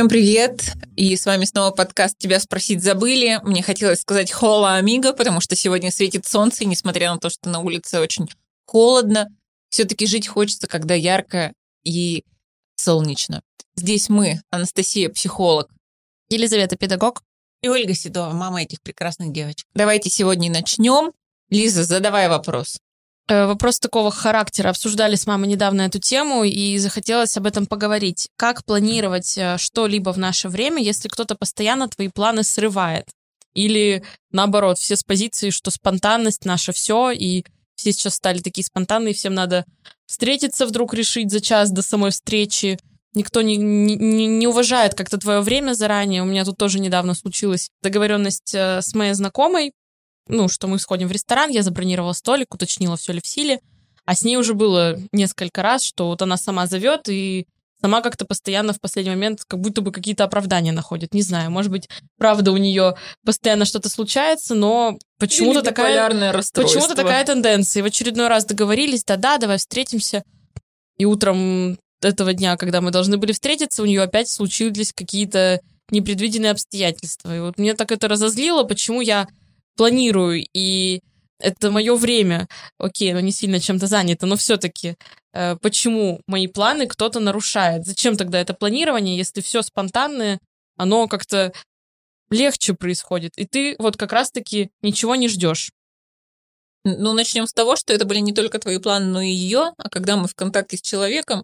Всем привет! И с вами снова подкаст «Тебя спросить забыли». Мне хотелось сказать «Хола, амиго», потому что сегодня светит солнце, и несмотря на то, что на улице очень холодно, все-таки жить хочется, когда ярко и солнечно. Здесь мы, Анастасия, психолог, Елизавета, педагог. И Ольга Седова, мама этих прекрасных девочек. Давайте сегодня начнем. Лиза, задавай вопрос. Э, Вопрос такого характера. Обсуждали с мамой недавно эту тему, и захотелось об этом поговорить. Как планировать э, что-либо в наше время, если кто-то постоянно твои планы срывает? Или наоборот, все с позиции, что спонтанность наша все, и все сейчас стали такие спонтанные, всем надо встретиться вдруг решить за час до самой встречи. Никто не, не, не- уважает как-то твое время заранее. У меня тут тоже недавно случилась договоренность э, с моей знакомой, ну, что мы сходим в ресторан, я забронировала столик, уточнила, все ли в силе. А с ней уже было несколько раз, что вот она сама зовет и сама как-то постоянно в последний момент как будто бы какие-то оправдания находит. Не знаю, может быть, правда у нее постоянно что-то случается, но почему-то такая... Почему-то такая тенденция. И в очередной раз договорились, да-да, давай встретимся. И утром этого дня, когда мы должны были встретиться, у нее опять случились какие-то непредвиденные обстоятельства. И вот мне так это разозлило, почему я планирую, и это мое время. Окей, оно не сильно чем-то занято, но все-таки почему мои планы кто-то нарушает? Зачем тогда это планирование, если все спонтанное, оно как-то легче происходит, и ты вот как раз-таки ничего не ждешь. Ну, начнем с того, что это были не только твои планы, но и ее. А когда мы в контакте с человеком,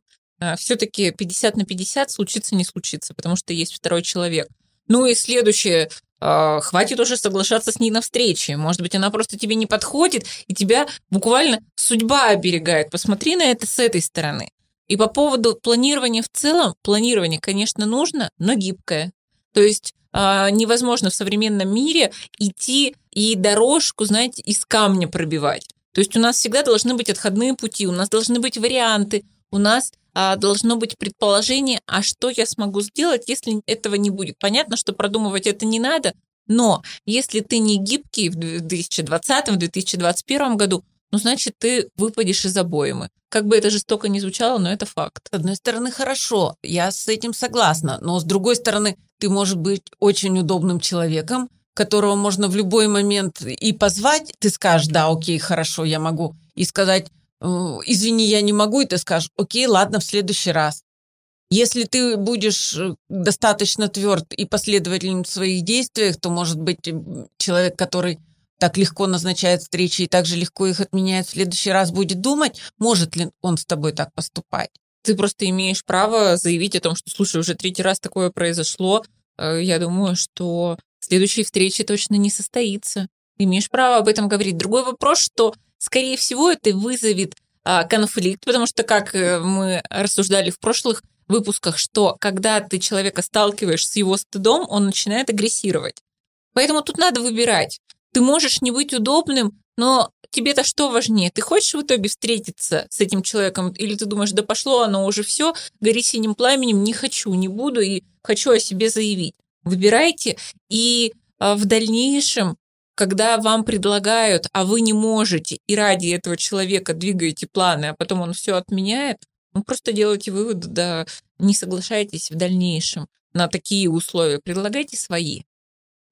все-таки 50 на 50 случится, не случится, потому что есть второй человек. Ну и следующее, а, хватит уже соглашаться с ней на встрече. Может быть, она просто тебе не подходит, и тебя буквально судьба оберегает. Посмотри на это с этой стороны. И по поводу планирования в целом, планирование, конечно, нужно, но гибкое. То есть а, невозможно в современном мире идти и дорожку, знаете, из камня пробивать. То есть у нас всегда должны быть отходные пути, у нас должны быть варианты, у нас а, должно быть предположение, а что я смогу сделать, если этого не будет. Понятно, что продумывать это не надо, но если ты не гибкий в 2020-2021 году, ну, значит, ты выпадешь из обоймы. Как бы это жестоко не звучало, но это факт. С одной стороны, хорошо, я с этим согласна, но с другой стороны, ты можешь быть очень удобным человеком, которого можно в любой момент и позвать, ты скажешь, да, окей, хорошо, я могу, и сказать, «Э, извини, я не могу, и ты скажешь, окей, ладно, в следующий раз. Если ты будешь э, достаточно тверд и последователен в своих действиях, то, может быть, человек, который так легко назначает встречи и так же легко их отменяет, в следующий раз будет думать, может ли он с тобой так поступать. Ты просто имеешь право заявить о том, что, слушай, уже третий раз такое произошло. Э, Я думаю, что следующей встречи точно не состоится. Ты имеешь право об этом говорить. Другой вопрос, что, скорее всего, это вызовет а, конфликт, потому что, как э, мы рассуждали в прошлых выпусках, что когда ты человека сталкиваешь с его стыдом, он начинает агрессировать. Поэтому тут надо выбирать. Ты можешь не быть удобным, но тебе-то что важнее? Ты хочешь в итоге встретиться с этим человеком? Или ты думаешь, да пошло оно уже все, гори синим пламенем, не хочу, не буду и хочу о себе заявить. Выбирайте, и а, в дальнейшем, когда вам предлагают, а вы не можете, и ради этого человека двигаете планы, а потом он все отменяет, ну просто делайте вывод, да не соглашайтесь в дальнейшем на такие условия, предлагайте свои.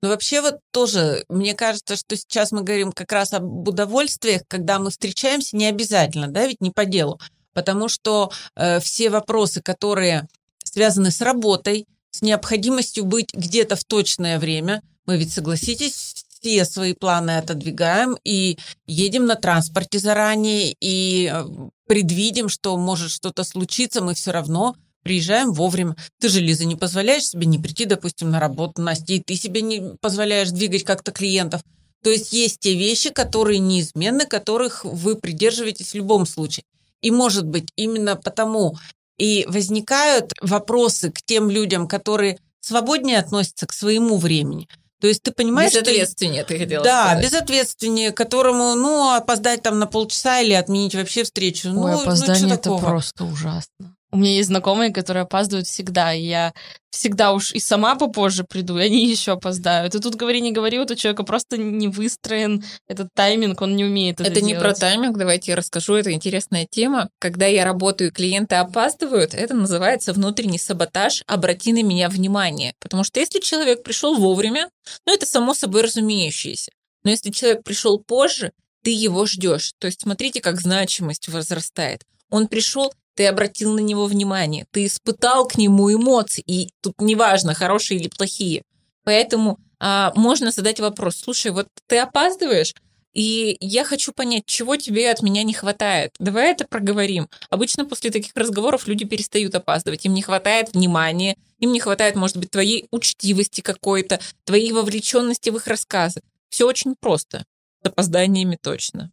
Но вообще вот тоже, мне кажется, что сейчас мы говорим как раз об удовольствиях, когда мы встречаемся, не обязательно, да, ведь не по делу, потому что э, все вопросы, которые связаны с работой, с необходимостью быть где-то в точное время, мы ведь, согласитесь, все свои планы отодвигаем и едем на транспорте заранее, и э, предвидим, что может что-то случиться, мы все равно приезжаем вовремя. Ты же, Лиза, не позволяешь себе не прийти, допустим, на работу, Настя, и ты себе не позволяешь двигать как-то клиентов. То есть есть те вещи, которые неизменны, которых вы придерживаетесь в любом случае. И, может быть, именно потому и возникают вопросы к тем людям, которые свободнее относятся к своему времени. То есть ты понимаешь, что... Безответственнее, ты хотела Да, сказать. безответственнее, которому, ну, опоздать там на полчаса или отменить вообще встречу. Ой, ну, ну, опоздание чё это такого? просто ужасно. У меня есть знакомые, которые опаздывают всегда, и я всегда уж и сама попозже приду, и они еще опоздают. И тут говори, не говори, у этого человека просто не выстроен этот тайминг, он не умеет это Это не делать. про тайминг, давайте я расскажу, это интересная тема. Когда я работаю, клиенты опаздывают, это называется внутренний саботаж, обрати на меня внимание. Потому что если человек пришел вовремя, ну это само собой разумеющееся. Но если человек пришел позже, ты его ждешь. То есть смотрите, как значимость возрастает. Он пришел, ты обратил на него внимание, ты испытал к нему эмоции, и тут неважно, хорошие или плохие. Поэтому а, можно задать вопрос, слушай, вот ты опаздываешь, и я хочу понять, чего тебе от меня не хватает. Давай это проговорим. Обычно после таких разговоров люди перестают опаздывать. Им не хватает внимания, им не хватает, может быть, твоей учтивости какой-то, твоей вовлеченности в их рассказы. Все очень просто. С опозданиями точно.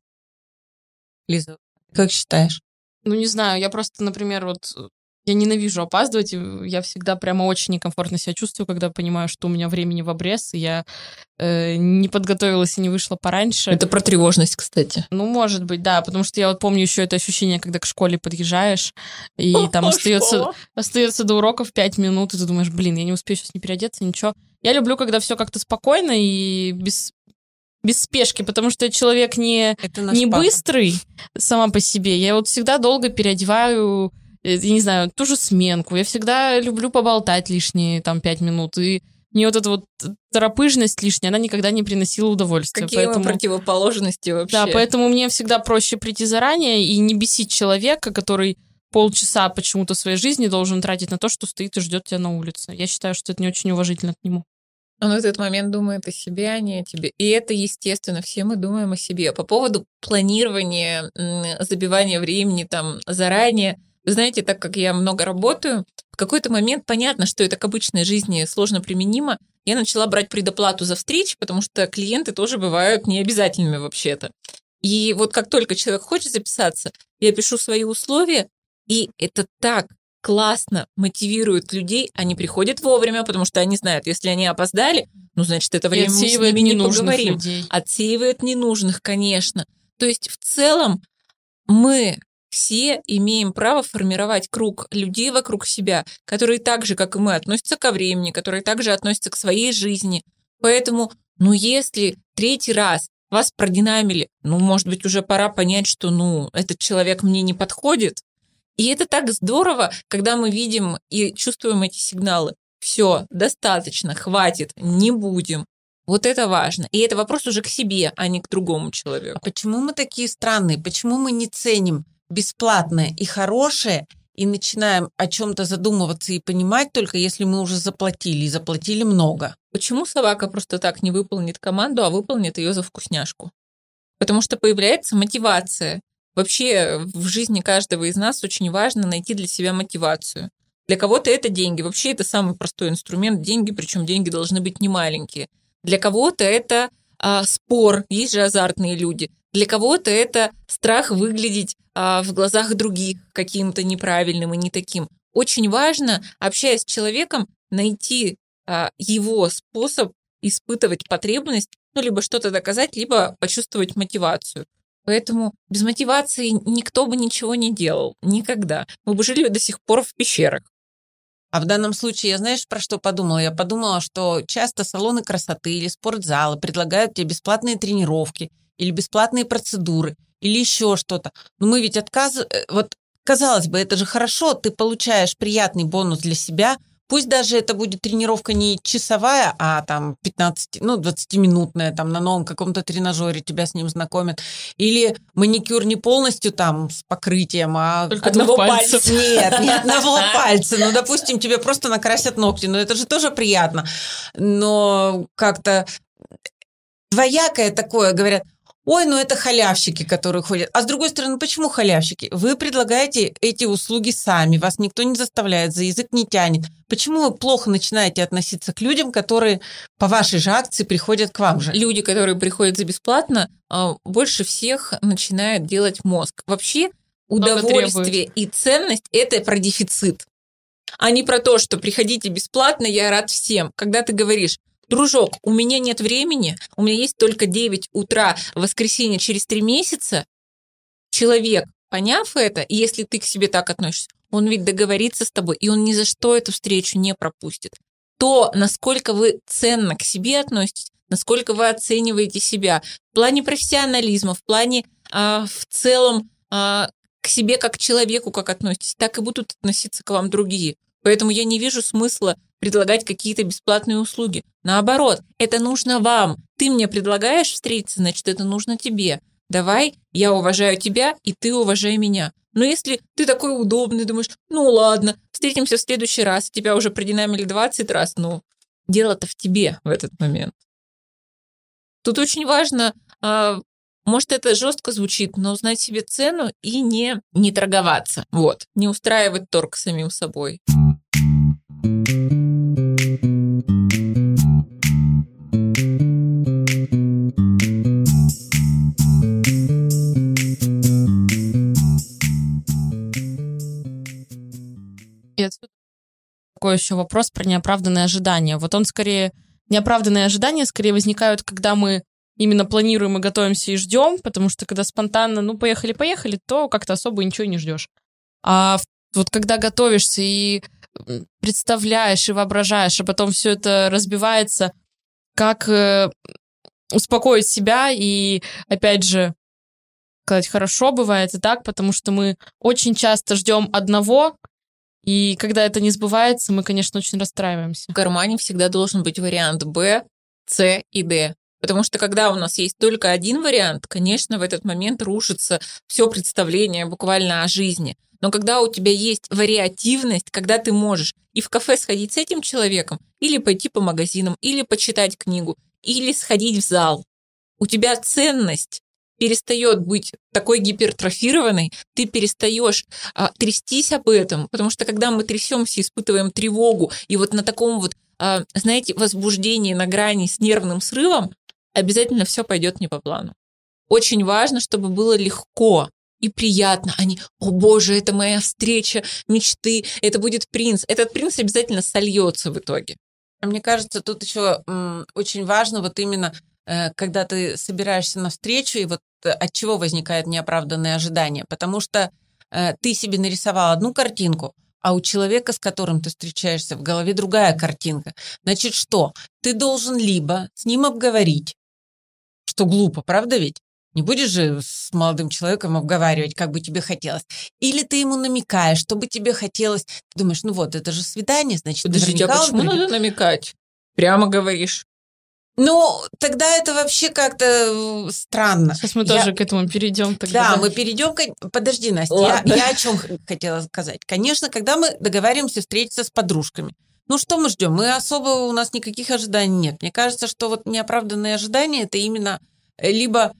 Лиза, как считаешь? Ну, не знаю, я просто, например, вот э, я ненавижу опаздывать, я всегда прямо очень некомфортно себя чувствую, когда понимаю, что у меня времени в обрез, и я э, не подготовилась и не вышла пораньше. Это про тревожность, кстати. Ну, может быть, да, потому что я вот помню еще это ощущение, когда к школе подъезжаешь, и там остается, остается до уроков 5 минут, и ты думаешь, блин, я не успею сейчас не переодеться, ничего. Я люблю, когда все как-то спокойно и без, без спешки, потому что я человек не, не папа. быстрый сама по себе. Я вот всегда долго переодеваю, э, я не знаю, ту же сменку. Я всегда люблю поболтать лишние там пять минут. И мне вот эта вот торопыжность лишняя, она никогда не приносила удовольствия. Какие поэтому... противоположности вообще? Да, поэтому мне всегда проще прийти заранее и не бесить человека, который полчаса почему-то своей жизни должен тратить на то, что стоит и ждет тебя на улице. Я считаю, что это не очень уважительно к нему. Он в этот момент думает о себе, а не о тебе. И это естественно, все мы думаем о себе. По поводу планирования, забивания времени там заранее, вы знаете, так как я много работаю, в какой-то момент понятно, что это к обычной жизни сложно применимо. Я начала брать предоплату за встречи, потому что клиенты тоже бывают необязательными вообще-то. И вот как только человек хочет записаться, я пишу свои условия, и это так классно мотивирует людей, они приходят вовремя, потому что они знают, если они опоздали, ну, значит, это время мы с ними не поговорим. людей. Отсеивает ненужных, конечно. То есть в целом мы все имеем право формировать круг людей вокруг себя, которые так же, как и мы, относятся ко времени, которые также относятся к своей жизни. Поэтому, ну, если третий раз вас продинамили, ну, может быть, уже пора понять, что, ну, этот человек мне не подходит. И это так здорово, когда мы видим и чувствуем эти сигналы. Все, достаточно, хватит, не будем. Вот это важно. И это вопрос уже к себе, а не к другому человеку. А почему мы такие странные? Почему мы не ценим бесплатное и хорошее и начинаем о чем-то задумываться и понимать только если мы уже заплатили, и заплатили много? Почему собака просто так не выполнит команду, а выполнит ее за вкусняшку? Потому что появляется мотивация. Вообще в жизни каждого из нас очень важно найти для себя мотивацию. Для кого-то это деньги. Вообще это самый простой инструмент деньги, причем деньги должны быть не маленькие. Для кого-то это а, спор, есть же азартные люди. Для кого-то это страх выглядеть а, в глазах других каким-то неправильным и не таким. Очень важно, общаясь с человеком, найти а, его способ испытывать потребность, ну, либо что-то доказать, либо почувствовать мотивацию. Поэтому без мотивации никто бы ничего не делал. Никогда. Мы бы жили до сих пор в пещерах. А в данном случае, я знаешь, про что подумала? Я подумала, что часто салоны красоты или спортзалы предлагают тебе бесплатные тренировки или бесплатные процедуры или еще что-то. Но мы ведь отказываем... Вот, казалось бы, это же хорошо, ты получаешь приятный бонус для себя, Пусть даже это будет тренировка не часовая, а там 15, ну, 20-минутная, там на новом каком-то тренажере тебя с ним знакомят. Или маникюр не полностью там с покрытием, а Только Одного пальцев. пальца. нет, ни одного пальца. Ну, допустим, тебе просто накрасят ногти. Ну, это же тоже приятно. Но как-то двоякое такое, говорят, ой, ну это халявщики, которые ходят. А с другой стороны, почему халявщики? Вы предлагаете эти услуги сами, вас никто не заставляет, за язык не тянет. Почему вы плохо начинаете относиться к людям, которые по вашей же акции приходят к вам же? Люди, которые приходят за бесплатно, а, больше всех начинают делать мозг. Вообще удовольствие и ценность – это про дефицит. А не про то, что приходите бесплатно, я рад всем. Когда ты говоришь, дружок, у меня нет времени, у меня есть только 9 утра в воскресенье через 3 месяца, человек, поняв это, и если ты к себе так относишься, он ведь договорится с тобой, и он ни за что эту встречу не пропустит. То, насколько вы ценно к себе относитесь, насколько вы оцениваете себя в плане профессионализма, в плане а, в целом а, к себе как к человеку, как относитесь, так и будут относиться к вам другие. Поэтому я не вижу смысла предлагать какие-то бесплатные услуги. Наоборот, это нужно вам. Ты мне предлагаешь встретиться, значит, это нужно тебе. Давай, я уважаю тебя, и ты уважай меня. Но если ты такой удобный, думаешь, ну ладно, встретимся в следующий раз, тебя уже продинамили 20 раз, ну, дело-то в тебе в этот момент. Тут очень важно, а, может, это жестко звучит, но узнать себе цену и не, не торговаться. Вот, не устраивать торг самим собой. Такой еще вопрос про неоправданные ожидания. Вот он скорее... Неоправданные ожидания скорее возникают, когда мы именно планируем и готовимся и ждем, потому что когда спонтанно, ну, поехали-поехали, то как-то особо ничего не ждешь. А вот когда готовишься и представляешь и воображаешь, а потом все это разбивается, как э, успокоить себя и, опять же, сказать, хорошо бывает и так, потому что мы очень часто ждем одного, и когда это не сбывается, мы, конечно, очень расстраиваемся. В кармане всегда должен быть вариант Б, С и Д. Потому что когда у нас есть только один вариант, конечно, в этот момент рушится все представление буквально о жизни. Но когда у тебя есть вариативность, когда ты можешь и в кафе сходить с этим человеком, или пойти по магазинам, или почитать книгу, или сходить в зал, у тебя ценность перестает быть такой гипертрофированной, ты перестаешь а, трястись об этом, потому что когда мы трясемся, испытываем тревогу, и вот на таком вот, а, знаете, возбуждении на грани с нервным срывом, обязательно все пойдет не по плану. Очень важно, чтобы было легко и приятно, а не «О боже, это моя встреча мечты, это будет принц». Этот принц обязательно сольется в итоге. Мне кажется, тут еще очень важно вот именно, э, когда ты собираешься на встречу, и вот от чего возникает неоправданное ожидание. Потому что э, ты себе нарисовал одну картинку, а у человека, с которым ты встречаешься, в голове другая картинка. Значит, что? Ты должен либо с ним обговорить, что глупо, правда ведь? Не будешь же с молодым человеком обговаривать, как бы тебе хотелось. Или ты ему намекаешь, что бы тебе хотелось. Ты думаешь, ну вот, это же свидание, значит, Подождите, а почему надо намекать? Прямо говоришь. Ну, тогда это вообще как-то э, странно. Сейчас мы я... тоже к этому перейдем. Тогда, да, мы перейдем к... Подожди, Настя, я, я о чем хотела сказать. Конечно, когда мы договариваемся встретиться с подружками, ну что мы ждем? Мы особо, у нас никаких ожиданий нет. Мне кажется, что вот неоправданные ожидания это именно э, либо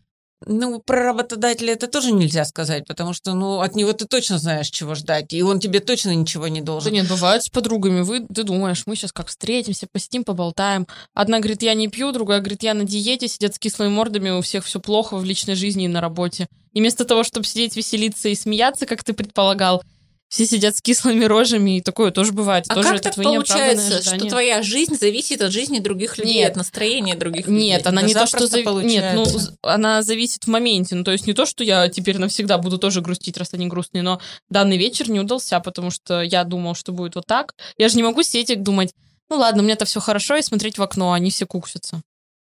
ну, про работодателя это тоже нельзя сказать, потому что, ну, от него ты точно знаешь, чего ждать, и он тебе точно ничего не должен. Да нет, бывает с подругами, вы, ты думаешь, мы сейчас как встретимся, посидим, поболтаем. Одна говорит, я не пью, другая говорит, я на диете, сидят с кислыми мордами, у всех все плохо в личной жизни и на работе. И вместо того, чтобы сидеть, веселиться и смеяться, как ты предполагал, все сидят с кислыми рожами, и такое тоже бывает. А тоже как так получается, что твоя жизнь зависит от жизни других людей, нет, от настроения других людей? Нет, она не то, что... Зав... Нет, ну, она зависит в моменте. Ну, то есть не то, что я теперь навсегда буду тоже грустить, раз они грустные, но данный вечер не удался, потому что я думал, что будет вот так. Я же не могу сидеть и думать, ну ладно, у меня-то все хорошо, и смотреть в окно, а они все куксятся.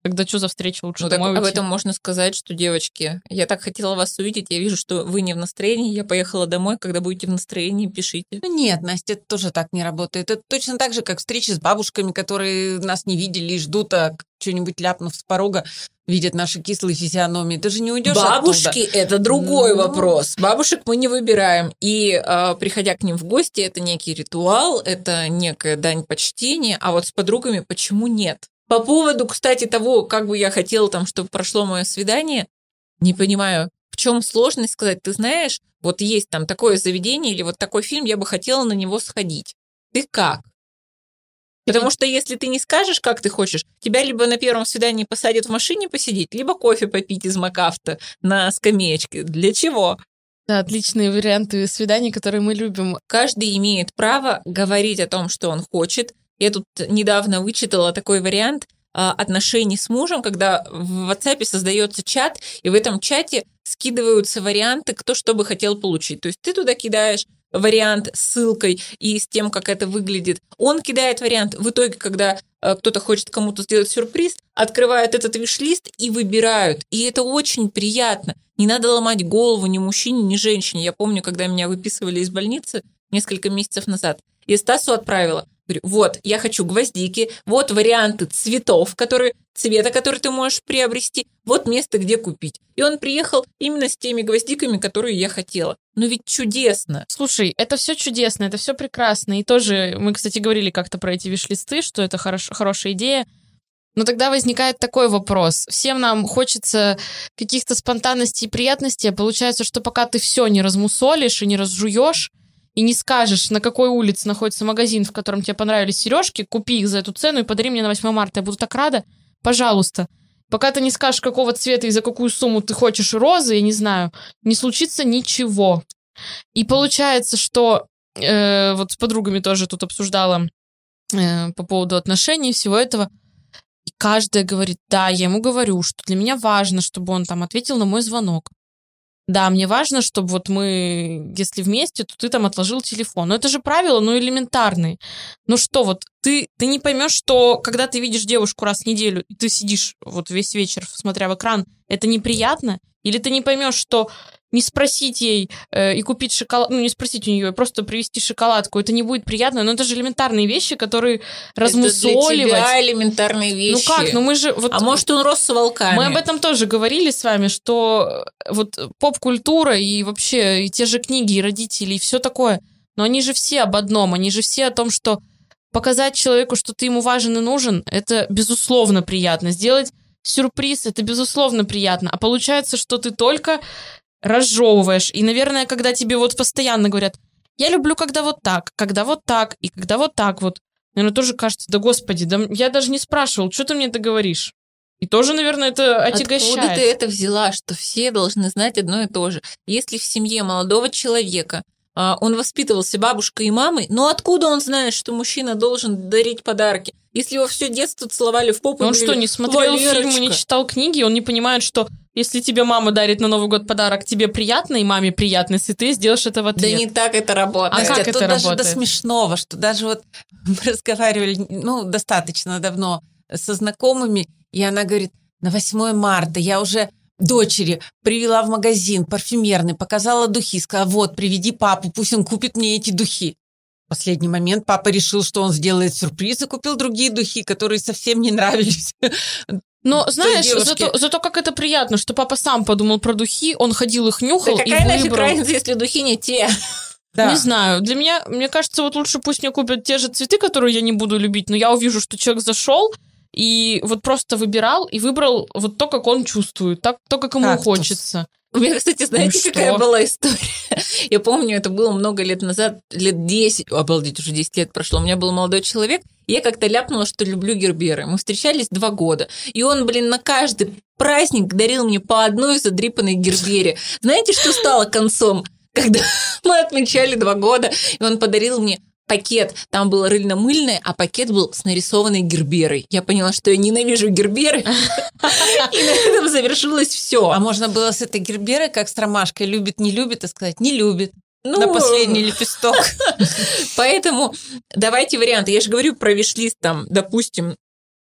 Тогда что за встреча лучше ну, домой так, Об этом можно сказать, что, девочки, я так хотела вас увидеть, я вижу, что вы не в настроении, я поехала домой, когда будете в настроении, пишите. Ну нет, Настя, это тоже так не работает. Это точно так же, как встречи с бабушками, которые нас не видели и ждут, а что-нибудь ляпнув с порога, видят наши кислые физиономии. Ты же не уйдешь Бабушки – это другой ну... вопрос. Бабушек мы не выбираем. И э, приходя к ним в гости, это некий ритуал, это некая дань почтения. А вот с подругами почему нет? По поводу, кстати, того, как бы я хотела там, чтобы прошло мое свидание, не понимаю, в чем сложность сказать, ты знаешь, вот есть там такое заведение или вот такой фильм, я бы хотела на него сходить. Ты как? Потому что если ты не скажешь, как ты хочешь, тебя либо на первом свидании посадят в машине посидеть, либо кофе попить из Макафта на скамеечке. Для чего? Да, отличные варианты свиданий, которые мы любим. Каждый имеет право говорить о том, что он хочет, я тут недавно вычитала такой вариант а, отношений с мужем, когда в WhatsApp создается чат, и в этом чате скидываются варианты, кто что бы хотел получить. То есть ты туда кидаешь вариант с ссылкой и с тем, как это выглядит. Он кидает вариант. В итоге, когда э, кто-то хочет кому-то сделать сюрприз, открывают этот виш-лист и выбирают. И это очень приятно. Не надо ломать голову ни мужчине, ни женщине. Я помню, когда меня выписывали из больницы несколько месяцев назад. И Стасу отправила. Говорю, вот, я хочу гвоздики, вот варианты цветов, которые, цвета, который ты можешь приобрести, вот место, где купить. И он приехал именно с теми гвоздиками, которые я хотела. Ну ведь чудесно. Слушай, это все чудесно, это все прекрасно. И тоже мы, кстати, говорили как-то про эти виш-листы, что это хорош, хорошая идея. Но тогда возникает такой вопрос. Всем нам хочется каких-то спонтанностей и приятностей, а получается, что пока ты все не размусолишь и не разжуешь, и не скажешь, на какой улице находится магазин, в котором тебе понравились сережки, купи их за эту цену и подари мне на 8 марта. Я буду так рада. Пожалуйста. Пока ты не скажешь, какого цвета и за какую сумму ты хочешь розы, я не знаю, не случится ничего. И получается, что э, вот с подругами тоже тут обсуждала э, по поводу отношений всего этого. И каждая говорит, да, я ему говорю, что для меня важно, чтобы он там ответил на мой звонок. Да, мне важно, чтобы вот мы, если вместе, то ты там отложил телефон. Но это же правила, ну, элементарные. Ну что, вот ты, ты не поймешь, что когда ты видишь девушку раз в неделю, и ты сидишь вот весь вечер, смотря в экран, это неприятно? Или ты не поймешь, что не спросить ей э, и купить шоколад, ну не спросить у нее, просто привезти шоколадку, это не будет приятно, но это же элементарные вещи, которые размусоливать. Это для тебя элементарные вещи. Ну как, ну мы же... Вот, а может он рос с волками? Мы об этом тоже говорили с вами, что э, вот поп-культура и вообще и те же книги, и родители, и все такое, но они же все об одном, они же все о том, что показать человеку, что ты ему важен и нужен, это безусловно приятно. Сделать сюрприз, это безусловно приятно. А получается, что ты только разжевываешь. И, наверное, когда тебе вот постоянно говорят, я люблю, когда вот так, когда вот так, и когда вот так вот. Наверное, тоже кажется, да господи, да я даже не спрашивал, что ты мне это говоришь? И тоже, наверное, это отягощает. Откуда ты это взяла, что все должны знать одно и то же? Если в семье молодого человека а, он воспитывался бабушкой и мамой, но откуда он знает, что мужчина должен дарить подарки? Если его все детство целовали в попу, он что, не смотрел фильмы, не читал книги, он не понимает, что если тебе мама дарит на Новый год подарок, тебе приятно, и маме приятно, если ты сделаешь это в ответ. Да не так это работает. А как это тут работает? даже до смешного, что даже вот мы разговаривали, ну, достаточно давно со знакомыми, и она говорит, на 8 марта я уже дочери привела в магазин парфюмерный, показала духи, сказала, вот, приведи папу, пусть он купит мне эти духи. В последний момент папа решил, что он сделает сюрприз и купил другие духи, которые совсем не нравились. Но знаешь, зато, зато как это приятно, что папа сам подумал про духи, он ходил их нюхал да какая и выбрал. разница, если духи не те? Да. Не знаю. Для меня, мне кажется, вот лучше пусть мне купят те же цветы, которые я не буду любить, но я увижу, что человек зашел и вот просто выбирал и выбрал вот то, как он чувствует, так, то, как ему Кактус. хочется. У меня, кстати, знаете, ну, какая была история? Я помню, это было много лет назад, лет 10, обалдеть, уже 10 лет прошло. У меня был молодой человек, я как-то ляпнула, что люблю герберы. Мы встречались два года. И он, блин, на каждый праздник дарил мне по одной задрипанной гербере. Знаете, что стало концом? Когда мы отмечали два года, и он подарил мне пакет, там было рыльно-мыльное, а пакет был с нарисованной герберой. Я поняла, что я ненавижу герберы, и на этом завершилось все. А можно было с этой герберой, как с ромашкой, любит, не любит, и сказать, не любит. Ну, на последний лепесток. Поэтому давайте варианты. Я же говорю про виш-лист там, допустим,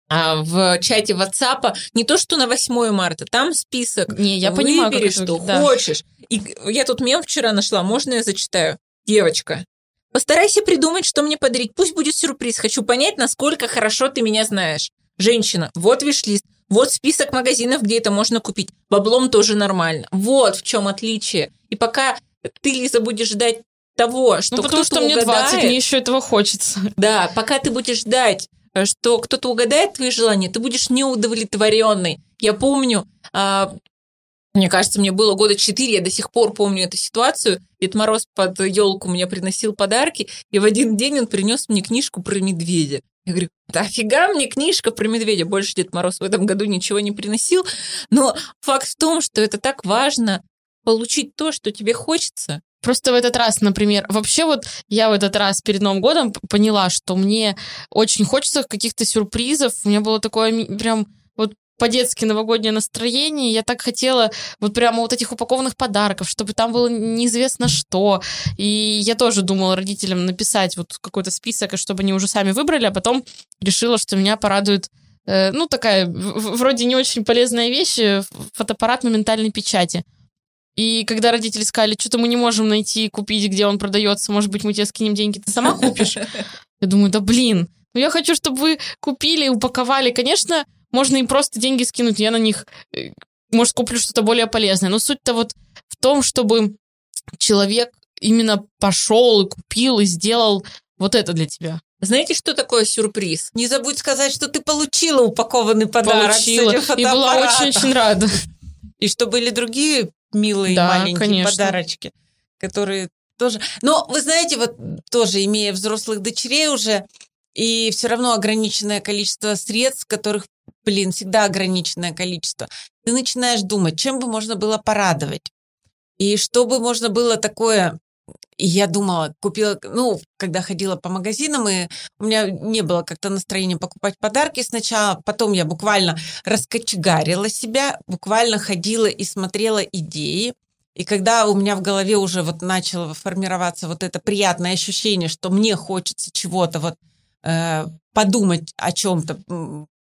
а, в чате WhatsApp не то, что на 8 марта, там список. Не, я понимаю, Выбери, что да. хочешь. И я тут мем вчера нашла, можно я зачитаю? Девочка, постарайся придумать, что мне подарить. Пусть будет сюрприз. Хочу понять, насколько хорошо ты меня знаешь. Женщина, вот виш-лист. Вот список магазинов, где это можно купить. Баблом тоже нормально. Вот в чем отличие. И пока ты, Лиза, будешь ждать того, что ну, потому что мне угадает, 20, мне еще этого хочется. Да, пока ты будешь ждать, э, что кто-то угадает твои желания, ты будешь неудовлетворенный. Я помню, а, мне кажется, мне было года четыре, я до сих пор помню эту ситуацию. Дед Мороз под елку мне приносил подарки, и в один день он принес мне книжку про медведя. Я говорю, да фига мне книжка про медведя. Больше Дед Мороз в этом году ничего не приносил. Но факт в том, что это так важно получить то, что тебе хочется. Просто в этот раз, например, вообще вот я в этот раз перед Новым годом поняла, что мне очень хочется каких-то сюрпризов. У меня было такое прям по-детски новогоднее настроение. Я так хотела вот прямо вот этих упакованных подарков, чтобы там было неизвестно что. И я тоже думала родителям написать вот какой-то список, чтобы они уже сами выбрали, а потом решила, что меня порадует э, ну, такая вроде не очень полезная вещь, э, фотоаппарат моментальной печати. И когда родители сказали, что-то мы не можем найти, купить, где он продается, может быть, мы тебе скинем деньги, ты сама купишь? Я думаю, да блин, ну я хочу, чтобы вы купили, упаковали. Конечно, можно им просто деньги скинуть, я на них, э, может, куплю что-то более полезное. Но суть-то вот в том, чтобы человек именно пошел и купил и сделал вот это для тебя. Знаете, что такое сюрприз? Не забудь сказать, что ты получила упакованный подарок. Получила. И была очень-очень рада. И что были другие милые да, маленькие конечно. подарочки, которые тоже... Но вы знаете, вот тоже имея взрослых дочерей уже, и все равно ограниченное количество средств, которых блин, всегда ограниченное количество, ты начинаешь думать, чем бы можно было порадовать. И что бы можно было такое... Я думала, купила, ну, когда ходила по магазинам, и у меня не было как-то настроения покупать подарки сначала, потом я буквально раскочегарила себя, буквально ходила и смотрела идеи, и когда у меня в голове уже вот начало формироваться вот это приятное ощущение, что мне хочется чего-то вот э, подумать о чем-то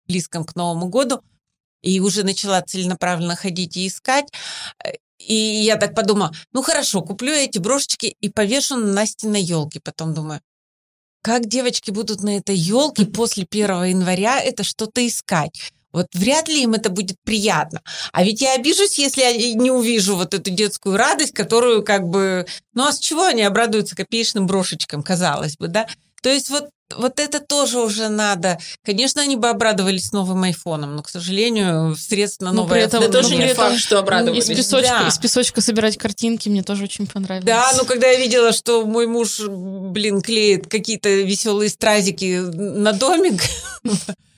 близком к Новому году, и уже начала целенаправленно ходить и искать. И я так подумала, ну хорошо, куплю эти брошечки и повешу на Настиной елке. Потом думаю, как девочки будут на этой елке после 1 января это что-то искать? Вот вряд ли им это будет приятно. А ведь я обижусь, если я не увижу вот эту детскую радость, которую как бы... Ну а с чего они обрадуются копеечным брошечкам, казалось бы, да? То есть вот вот это тоже уже надо. Конечно, они бы обрадовались новым айфоном, но, к сожалению, средств на новый айфон... Это тоже не факт, что обрадовались. Из песочка, да. из песочка собирать картинки мне тоже очень понравилось. Да, ну когда я видела, что мой муж, блин, клеит какие-то веселые стразики на домик,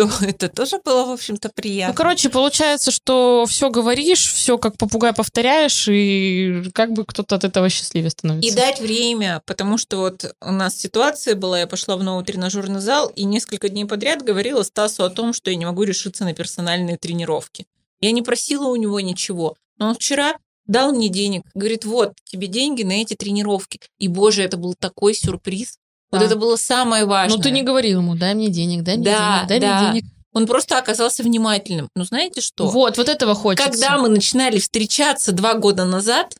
то это тоже было, в общем-то, приятно. Ну, короче, получается, что все говоришь, все как попугай повторяешь, и как бы кто-то от этого счастливее становится. И дать время, потому что вот у нас ситуация была, я пошла в новый тренажерный зал, и несколько дней подряд говорила Стасу о том, что я не могу решиться на персональные тренировки. Я не просила у него ничего, но он вчера дал мне денег, говорит, вот, тебе деньги на эти тренировки. И, боже, это был такой сюрприз. Вот это было самое важное. Ну, ты не говорил ему, дай мне денег, дай мне да, денег, дай да. мне денег. Он просто оказался внимательным. Ну, знаете что? Вот, вот этого хочется. Когда мы начинали встречаться два года назад,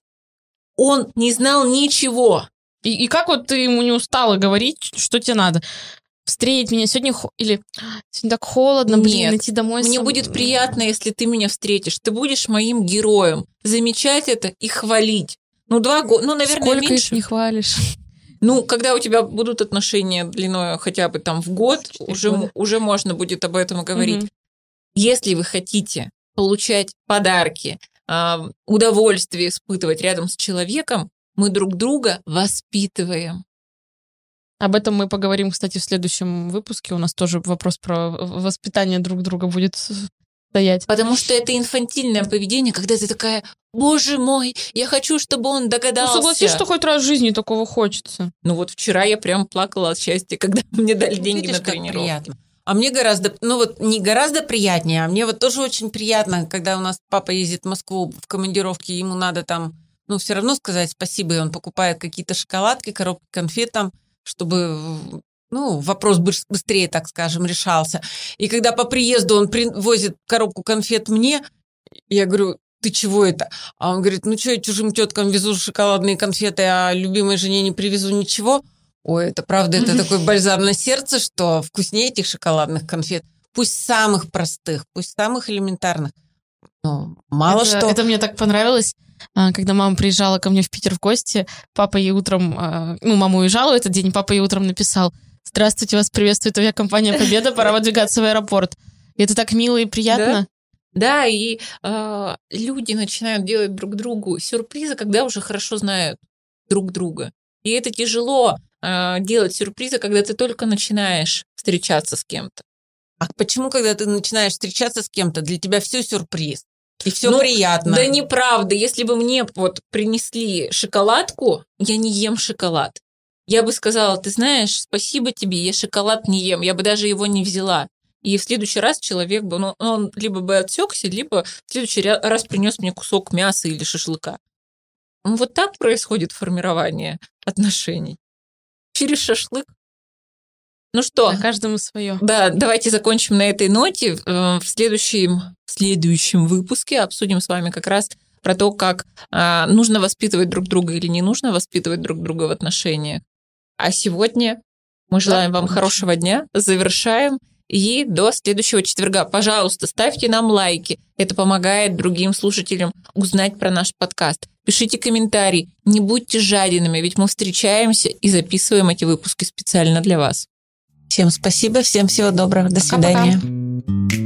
он не знал ничего. И, и как вот ты ему не устала говорить, что тебе надо? Встретить меня сегодня хо... или сегодня так холодно, Нет, блин, идти домой. Мне сам... будет приятно, если ты меня встретишь. Ты будешь моим героем. Замечать это и хвалить. Ну, два года, ну, наверное, Сколько меньше. их не хвалишь? Ну, когда у тебя будут отношения длиной хотя бы там в год, уже, уже можно будет об этом говорить. Угу. Если вы хотите получать подарки, удовольствие испытывать рядом с человеком, мы друг друга воспитываем. Об этом мы поговорим, кстати, в следующем выпуске. У нас тоже вопрос про воспитание друг друга будет стоять. Потому что это инфантильное поведение, когда ты такая, боже мой, я хочу, чтобы он догадался. Ну, согласись, что хоть раз в жизни такого хочется. Ну, вот вчера я прям плакала от счастья, когда мне дали вот деньги видишь, на тренировку. Приятно. А мне гораздо, ну вот не гораздо приятнее, а мне вот тоже очень приятно, когда у нас папа ездит в Москву в командировке, ему надо там, ну, все равно сказать спасибо, и он покупает какие-то шоколадки, коробки конфет там, чтобы ну, вопрос быстрее, так скажем, решался. И когда по приезду он привозит коробку конфет мне, я говорю, ты чего это? А он говорит, ну что, я чужим теткам везу шоколадные конфеты, а любимой жене не привезу ничего? Ой, это правда, это такой бальзам на сердце, что вкуснее этих шоколадных конфет. Пусть самых простых, пусть самых элементарных. Но мало это, что. Это мне так понравилось. А, когда мама приезжала ко мне в Питер в гости, папа ей утром, а, ну, мама уезжала в этот день, папа ей утром написал, Здравствуйте, вас приветствует авиакомпания «Победа», пора выдвигаться в аэропорт. И это так мило и приятно. Да, да и э, люди начинают делать друг другу сюрпризы, когда уже хорошо знают друг друга. И это тяжело э, делать сюрпризы, когда ты только начинаешь встречаться с кем-то. А почему, когда ты начинаешь встречаться с кем-то, для тебя все сюрприз? И все ну, приятно. Да неправда. Если бы мне вот принесли шоколадку, я не ем шоколад я бы сказала, ты знаешь, спасибо тебе, я шоколад не ем, я бы даже его не взяла. и в следующий раз человек бы, ну, он либо бы отсекся, либо в следующий раз принес мне кусок мяса или шашлыка. Ну, вот так происходит формирование отношений. Через шашлык. Ну что? На каждому свое. Да, давайте закончим на этой ноте. Э, в следующем, в следующем выпуске обсудим с вами как раз про то, как а, нужно воспитывать друг друга или не нужно воспитывать друг друга в отношениях. А сегодня мы желаем да, вам хорошего дня, завершаем и до следующего четверга. Пожалуйста, ставьте нам лайки. Это помогает другим слушателям узнать про наш подкаст. Пишите комментарии, не будьте жадинами, ведь мы встречаемся и записываем эти выпуски специально для вас. Всем спасибо, всем всего доброго, до свидания. Пока-пока.